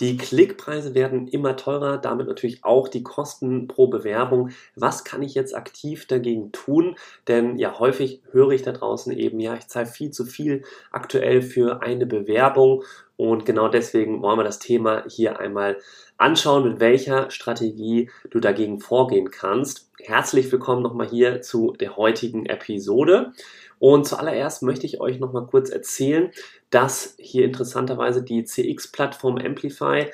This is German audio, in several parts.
Die Klickpreise werden immer teurer, damit natürlich auch die Kosten pro Bewerbung. Was kann ich jetzt aktiv dagegen tun? Denn ja, häufig höre ich da draußen eben, ja, ich zahle viel zu viel aktuell für eine Bewerbung und genau deswegen wollen wir das Thema hier einmal anschauen, mit welcher Strategie du dagegen vorgehen kannst. Herzlich willkommen nochmal hier zu der heutigen Episode. Und zuallererst möchte ich euch nochmal kurz erzählen, dass hier interessanterweise die CX-Plattform Amplify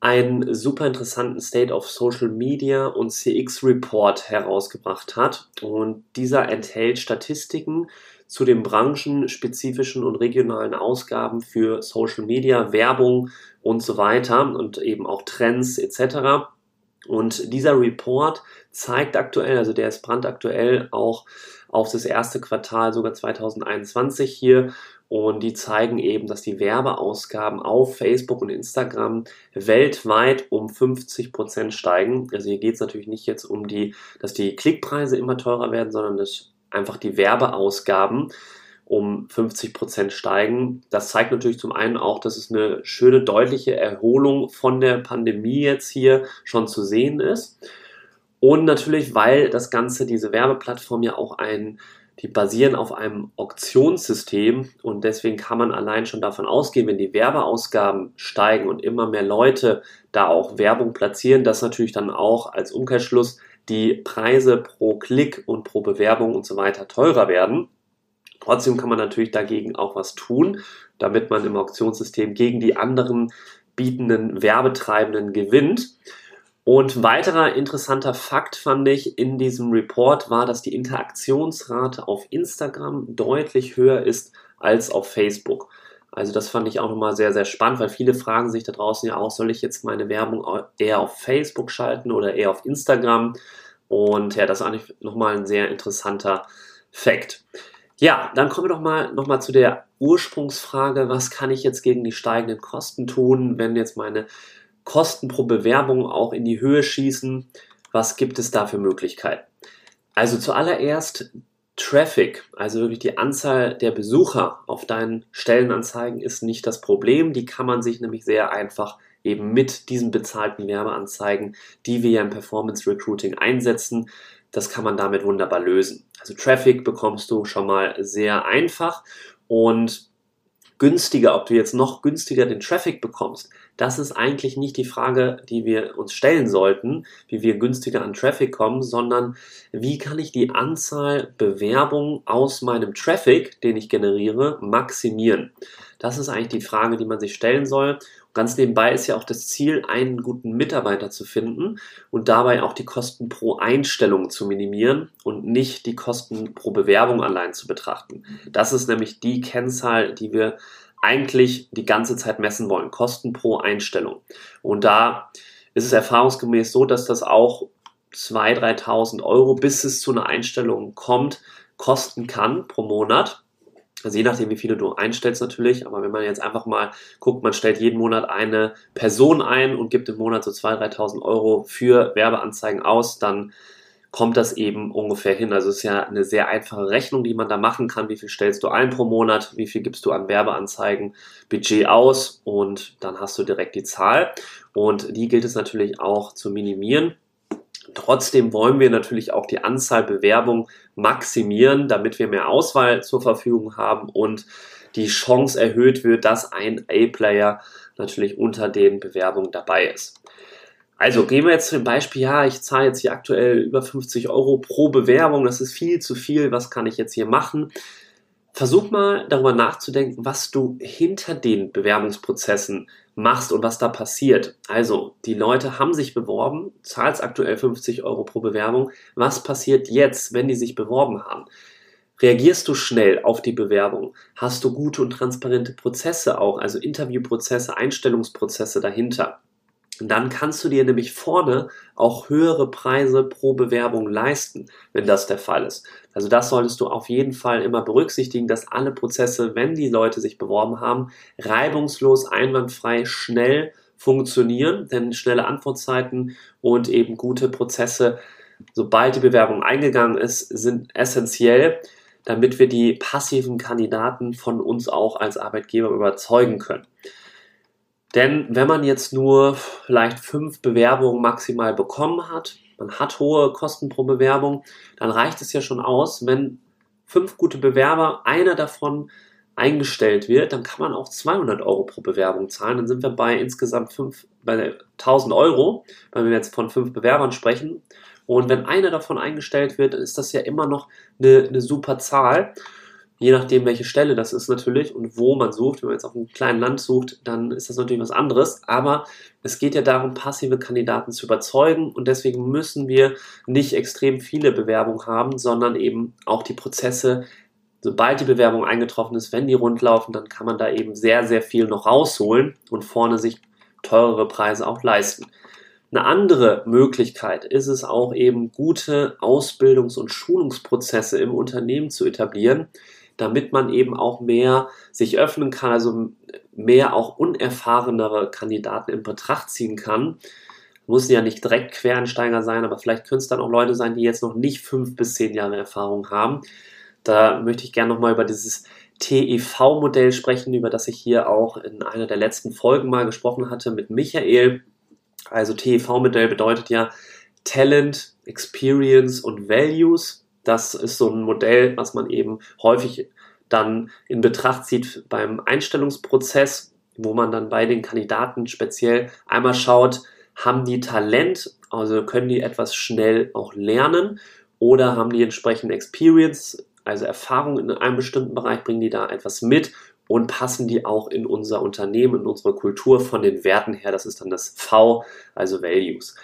einen super interessanten State of Social Media und CX Report herausgebracht hat. Und dieser enthält Statistiken zu den branchenspezifischen und regionalen Ausgaben für Social Media, Werbung und so weiter und eben auch Trends etc. Und dieser Report zeigt aktuell, also der ist brandaktuell auch auf das erste Quartal sogar 2021 hier und die zeigen eben, dass die Werbeausgaben auf Facebook und Instagram weltweit um 50 Prozent steigen. Also hier geht es natürlich nicht jetzt um die, dass die Klickpreise immer teurer werden, sondern dass einfach die Werbeausgaben um 50 Prozent steigen. Das zeigt natürlich zum einen auch, dass es eine schöne, deutliche Erholung von der Pandemie jetzt hier schon zu sehen ist. Und natürlich, weil das Ganze, diese Werbeplattform ja auch ein, die basieren auf einem Auktionssystem und deswegen kann man allein schon davon ausgehen, wenn die Werbeausgaben steigen und immer mehr Leute da auch Werbung platzieren, dass natürlich dann auch als Umkehrschluss die Preise pro Klick und pro Bewerbung und so weiter teurer werden. Trotzdem kann man natürlich dagegen auch was tun, damit man im Auktionssystem gegen die anderen bietenden Werbetreibenden gewinnt. Und weiterer interessanter Fakt fand ich in diesem Report war, dass die Interaktionsrate auf Instagram deutlich höher ist als auf Facebook. Also das fand ich auch nochmal sehr, sehr spannend, weil viele fragen sich da draußen ja auch, soll ich jetzt meine Werbung eher auf Facebook schalten oder eher auf Instagram? Und ja, das ist eigentlich nochmal ein sehr interessanter Fakt. Ja, dann kommen wir doch mal nochmal zu der Ursprungsfrage, was kann ich jetzt gegen die steigenden Kosten tun, wenn jetzt meine Kosten pro Bewerbung auch in die Höhe schießen? Was gibt es da für Möglichkeiten? Also zuallererst Traffic, also wirklich die Anzahl der Besucher auf deinen Stellenanzeigen ist nicht das Problem. Die kann man sich nämlich sehr einfach eben mit diesen bezahlten Werbeanzeigen, die wir ja im Performance Recruiting einsetzen, das kann man damit wunderbar lösen. Also Traffic bekommst du schon mal sehr einfach und günstiger, ob du jetzt noch günstiger den Traffic bekommst, das ist eigentlich nicht die Frage, die wir uns stellen sollten, wie wir günstiger an Traffic kommen, sondern wie kann ich die Anzahl Bewerbungen aus meinem Traffic, den ich generiere, maximieren. Das ist eigentlich die Frage, die man sich stellen soll. Ganz nebenbei ist ja auch das Ziel, einen guten Mitarbeiter zu finden und dabei auch die Kosten pro Einstellung zu minimieren und nicht die Kosten pro Bewerbung allein zu betrachten. Das ist nämlich die Kennzahl, die wir eigentlich die ganze Zeit messen wollen. Kosten pro Einstellung. Und da ist es erfahrungsgemäß so, dass das auch 2.000, 3.000 Euro, bis es zu einer Einstellung kommt, kosten kann pro Monat. Also je nachdem, wie viele du einstellst natürlich, aber wenn man jetzt einfach mal guckt, man stellt jeden Monat eine Person ein und gibt im Monat so 2.000, 3.000 Euro für Werbeanzeigen aus, dann kommt das eben ungefähr hin. Also es ist ja eine sehr einfache Rechnung, die man da machen kann. Wie viel stellst du ein pro Monat? Wie viel gibst du an Werbeanzeigen Budget aus? Und dann hast du direkt die Zahl. Und die gilt es natürlich auch zu minimieren. Trotzdem wollen wir natürlich auch die Anzahl Bewerbungen maximieren, damit wir mehr Auswahl zur Verfügung haben und die Chance erhöht wird, dass ein A-Player natürlich unter den Bewerbungen dabei ist. Also gehen wir jetzt zu dem Beispiel, ja, ich zahle jetzt hier aktuell über 50 Euro pro Bewerbung, das ist viel zu viel, was kann ich jetzt hier machen? Versuch mal darüber nachzudenken, was du hinter den Bewerbungsprozessen machst und was da passiert. Also, die Leute haben sich beworben, zahlst aktuell 50 Euro pro Bewerbung. Was passiert jetzt, wenn die sich beworben haben? Reagierst du schnell auf die Bewerbung? Hast du gute und transparente Prozesse auch, also Interviewprozesse, Einstellungsprozesse dahinter? Dann kannst du dir nämlich vorne auch höhere Preise pro Bewerbung leisten, wenn das der Fall ist. Also das solltest du auf jeden Fall immer berücksichtigen, dass alle Prozesse, wenn die Leute sich beworben haben, reibungslos, einwandfrei, schnell funktionieren, denn schnelle Antwortzeiten und eben gute Prozesse, sobald die Bewerbung eingegangen ist, sind essentiell, damit wir die passiven Kandidaten von uns auch als Arbeitgeber überzeugen können. Denn wenn man jetzt nur vielleicht fünf Bewerbungen maximal bekommen hat, man hat hohe Kosten pro Bewerbung, dann reicht es ja schon aus, wenn fünf gute Bewerber, einer davon eingestellt wird, dann kann man auch 200 Euro pro Bewerbung zahlen. Dann sind wir bei insgesamt fünf, bei 1000 Euro, wenn wir jetzt von fünf Bewerbern sprechen. Und wenn einer davon eingestellt wird, dann ist das ja immer noch eine, eine super Zahl je nachdem, welche Stelle das ist natürlich und wo man sucht. Wenn man jetzt auf einem kleinen Land sucht, dann ist das natürlich was anderes. Aber es geht ja darum, passive Kandidaten zu überzeugen und deswegen müssen wir nicht extrem viele Bewerbungen haben, sondern eben auch die Prozesse, sobald die Bewerbung eingetroffen ist, wenn die rundlaufen, dann kann man da eben sehr, sehr viel noch rausholen und vorne sich teurere Preise auch leisten. Eine andere Möglichkeit ist es auch eben, gute Ausbildungs- und Schulungsprozesse im Unternehmen zu etablieren, damit man eben auch mehr sich öffnen kann, also mehr auch unerfahrenere Kandidaten in Betracht ziehen kann. Muss ja nicht direkt Quereinsteiger sein, aber vielleicht können es dann auch Leute sein, die jetzt noch nicht fünf bis zehn Jahre Erfahrung haben. Da möchte ich gerne nochmal über dieses TEV-Modell sprechen, über das ich hier auch in einer der letzten Folgen mal gesprochen hatte mit Michael. Also TEV-Modell bedeutet ja Talent, Experience und Values. Das ist so ein Modell, was man eben häufig dann in Betracht zieht beim Einstellungsprozess, wo man dann bei den Kandidaten speziell einmal schaut, haben die Talent, also können die etwas schnell auch lernen oder haben die entsprechende Experience, also Erfahrung in einem bestimmten Bereich, bringen die da etwas mit und passen die auch in unser Unternehmen, in unsere Kultur von den Werten her. Das ist dann das V, also Values.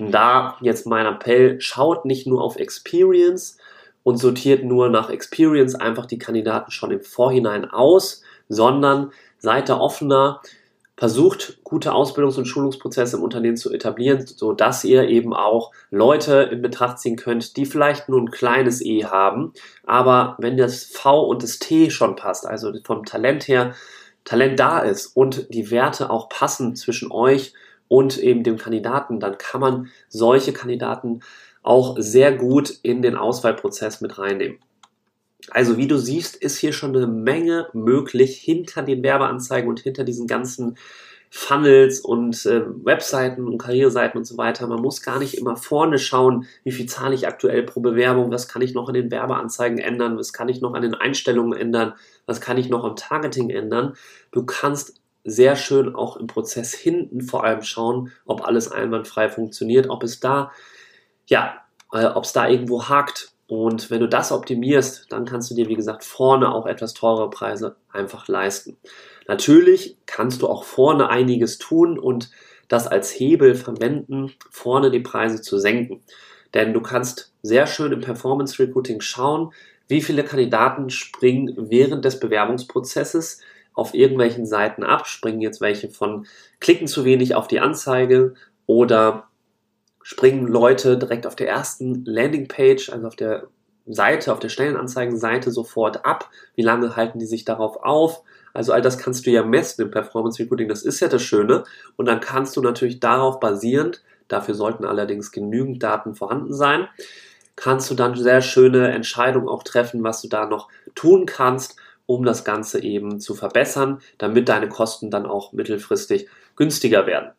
Und da jetzt mein Appell, schaut nicht nur auf Experience und sortiert nur nach Experience einfach die Kandidaten schon im Vorhinein aus, sondern seid da offener, versucht gute Ausbildungs- und Schulungsprozesse im Unternehmen zu etablieren, so dass ihr eben auch Leute in Betracht ziehen könnt, die vielleicht nur ein kleines E haben, aber wenn das V und das T schon passt, also vom Talent her Talent da ist und die Werte auch passen zwischen euch und eben dem Kandidaten, dann kann man solche Kandidaten auch sehr gut in den Auswahlprozess mit reinnehmen. Also wie du siehst, ist hier schon eine Menge möglich hinter den Werbeanzeigen und hinter diesen ganzen Funnels und äh, Webseiten und Karriereseiten und so weiter. Man muss gar nicht immer vorne schauen, wie viel zahle ich aktuell pro Bewerbung, was kann ich noch in den Werbeanzeigen ändern, was kann ich noch an den Einstellungen ändern, was kann ich noch am Targeting ändern. Du kannst sehr schön auch im Prozess hinten vor allem schauen, ob alles einwandfrei funktioniert, ob es da, ja, äh, ob es da irgendwo hakt. Und wenn du das optimierst, dann kannst du dir, wie gesagt, vorne auch etwas teurere Preise einfach leisten. Natürlich kannst du auch vorne einiges tun und das als Hebel verwenden, vorne die Preise zu senken. Denn du kannst sehr schön im Performance Recruiting schauen, wie viele Kandidaten springen während des Bewerbungsprozesses auf irgendwelchen Seiten ab, springen jetzt welche von klicken zu wenig auf die Anzeige oder springen Leute direkt auf der ersten Landingpage, also auf der Seite, auf der Stellenanzeigenseite sofort ab. Wie lange halten die sich darauf auf? Also all das kannst du ja messen im Performance Recruiting, das ist ja das Schöne. Und dann kannst du natürlich darauf basierend, dafür sollten allerdings genügend Daten vorhanden sein, kannst du dann sehr schöne Entscheidungen auch treffen, was du da noch tun kannst, um das Ganze eben zu verbessern, damit deine Kosten dann auch mittelfristig günstiger werden.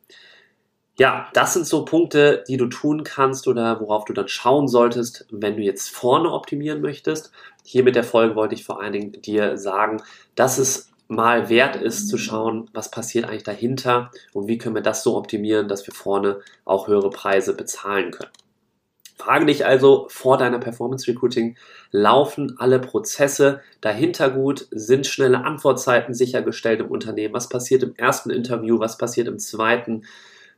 Ja, das sind so Punkte, die du tun kannst oder worauf du dann schauen solltest, wenn du jetzt vorne optimieren möchtest. Hier mit der Folge wollte ich vor allen Dingen dir sagen, dass es mal wert ist zu schauen, was passiert eigentlich dahinter und wie können wir das so optimieren, dass wir vorne auch höhere Preise bezahlen können. Frage dich also vor deiner Performance Recruiting, laufen alle Prozesse dahinter gut? Sind schnelle Antwortzeiten sichergestellt im Unternehmen? Was passiert im ersten Interview? Was passiert im zweiten?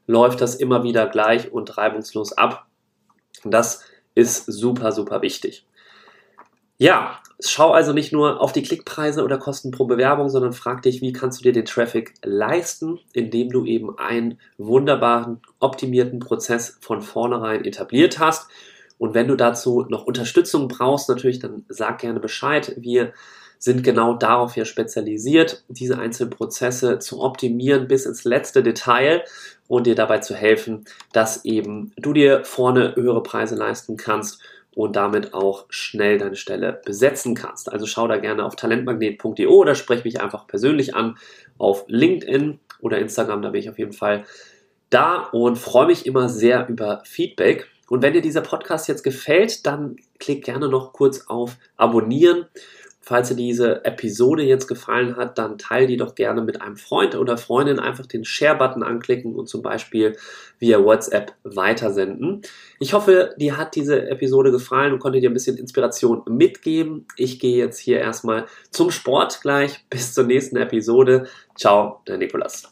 Läuft das immer wieder gleich und reibungslos ab? Das ist super, super wichtig. Ja, schau also nicht nur auf die Klickpreise oder Kosten pro Bewerbung, sondern frag dich, wie kannst du dir den Traffic leisten, indem du eben einen wunderbaren, optimierten Prozess von vornherein etabliert hast. Und wenn du dazu noch Unterstützung brauchst, natürlich, dann sag gerne Bescheid. Wir sind genau darauf hier spezialisiert, diese einzelnen Prozesse zu optimieren bis ins letzte Detail und dir dabei zu helfen, dass eben du dir vorne höhere Preise leisten kannst und damit auch schnell deine Stelle besetzen kannst. Also schau da gerne auf talentmagnet.de oder sprech mich einfach persönlich an auf LinkedIn oder Instagram, da bin ich auf jeden Fall da und freue mich immer sehr über Feedback. Und wenn dir dieser Podcast jetzt gefällt, dann klick gerne noch kurz auf Abonnieren Falls dir diese Episode jetzt gefallen hat, dann teile die doch gerne mit einem Freund oder Freundin. Einfach den Share-Button anklicken und zum Beispiel via WhatsApp weitersenden. Ich hoffe, dir hat diese Episode gefallen und konnte dir ein bisschen Inspiration mitgeben. Ich gehe jetzt hier erstmal zum Sport gleich. Bis zur nächsten Episode. Ciao, der Nikolas.